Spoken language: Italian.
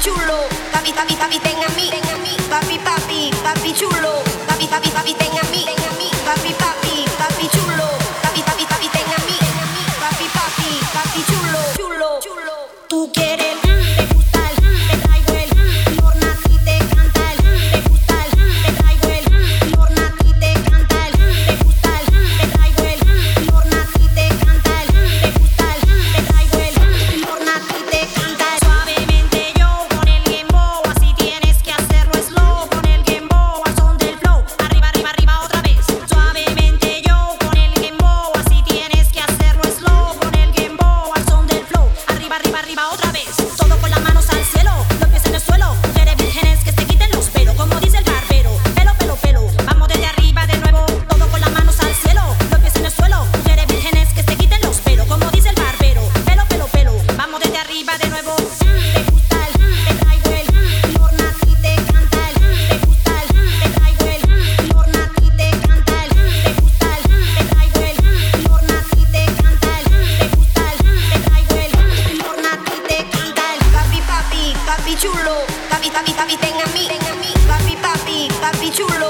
chulo, papi, papi, papi, tenga a mí, tenga a mí, papi, papi, papi chulo, papi, papi, papi, tenga a mí, tenga a mí, papi, papi, papi chulo. papi, papi, papi, papi chulo.